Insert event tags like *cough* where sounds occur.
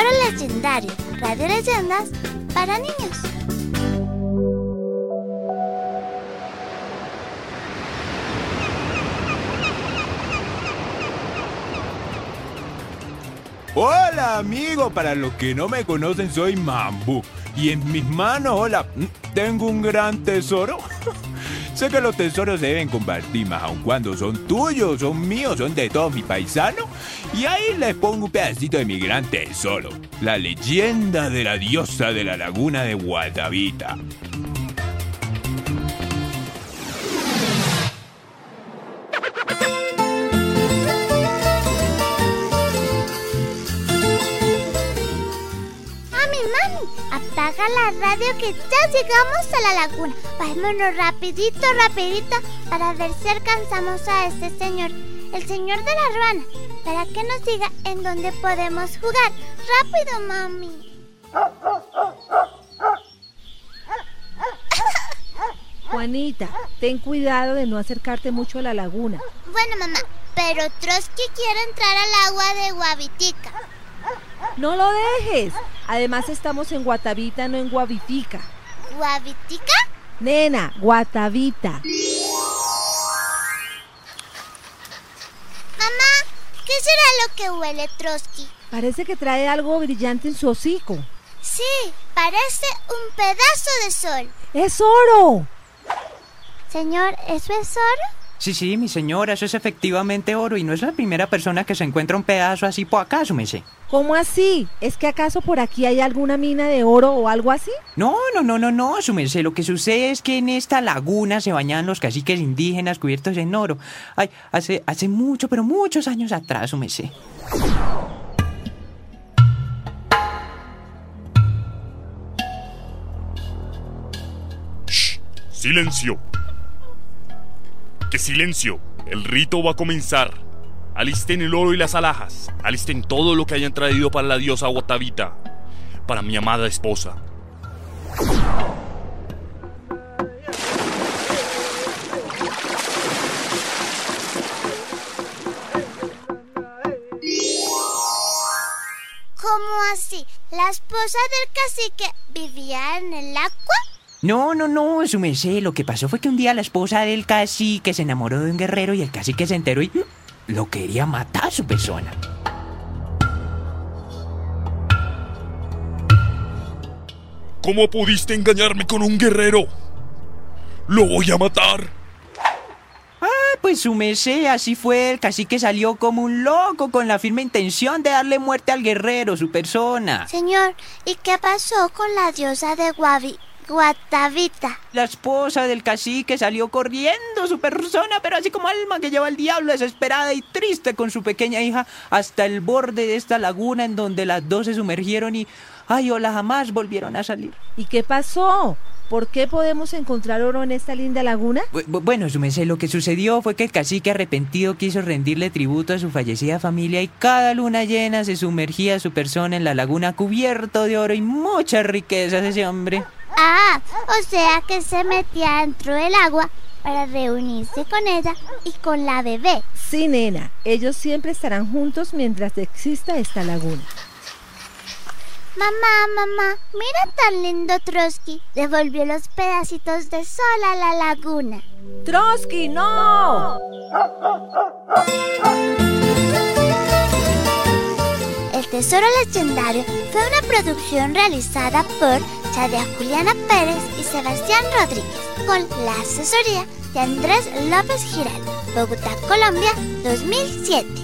Legendario, Radio Leyendas para niños. Hola amigo, para los que no me conocen soy Mambu y en mis manos, hola, mm, tengo un gran tesoro. *laughs* sé que los tesoros se deben compartir más aun cuando son tuyos, son míos, son de todos mis paisanos. Y ahí les pongo un pedacito de mi gran tesoro, la leyenda de la diosa de la laguna de Guatavita. La radio que ya llegamos a la laguna. Vámonos rapidito, rapidito para ver si alcanzamos a este señor, el señor de la ruana, para que nos diga en dónde podemos jugar. Rápido, mami. Juanita, ten cuidado de no acercarte mucho a la laguna. Bueno, mamá, pero Trotsky quiere entrar al agua de Guavitica. No lo dejes. Además estamos en Guatavita, no en Guavitica. ¿Guavitica? Nena, Guatavita. Mamá, ¿qué será lo que huele Trotsky? Parece que trae algo brillante en su hocico. Sí, parece un pedazo de sol. ¡Es oro! Señor, ¿eso es oro? Sí, sí, mi señora, eso es efectivamente oro y no es la primera persona que se encuentra un pedazo así por acá, súmese. ¿Cómo así? ¿Es que acaso por aquí hay alguna mina de oro o algo así? No, no, no, no, no, súmese. Lo que sucede es que en esta laguna se bañan los caciques indígenas cubiertos en oro. Ay, hace, hace mucho, pero muchos años atrás, súmese. Shh, silencio. ¡Qué silencio! El rito va a comenzar. Alisten el oro y las alhajas. Alisten todo lo que hayan traído para la diosa Guatavita. Para mi amada esposa. ¿Cómo así? ¿La esposa del cacique vivía en el agua? No, no, no, su merced. Lo que pasó fue que un día la esposa del cacique se enamoró de un guerrero y el cacique se enteró y mm, lo quería matar a su persona. ¿Cómo pudiste engañarme con un guerrero? ¡Lo voy a matar! Ah, pues su merced, así fue. El cacique salió como un loco con la firme intención de darle muerte al guerrero, su persona. Señor, ¿y qué pasó con la diosa de Guavi? Guatavita. La esposa del cacique salió corriendo su persona, pero así como alma que lleva el diablo, desesperada y triste con su pequeña hija, hasta el borde de esta laguna en donde las dos se sumergieron y, ay, hola, jamás volvieron a salir. ¿Y qué pasó? ¿Por qué podemos encontrar oro en esta linda laguna? bueno, su merced, lo que sucedió fue que el cacique arrepentido quiso rendirle tributo a su fallecida familia y cada luna llena se sumergía su persona en la laguna cubierto de oro y muchas riquezas ese hombre. Ah, o sea que se metía dentro del agua para reunirse con ella y con la bebé. Sí, nena, ellos siempre estarán juntos mientras exista esta laguna. Mamá, mamá, mira tan lindo Trotsky. Devolvió los pedacitos de sol a la laguna. ¡Trotsky, no! *laughs* Tesoro Legendario fue una producción realizada por Chadia Juliana Pérez y Sebastián Rodríguez, con la asesoría de Andrés López Giral, Bogotá, Colombia, 2007.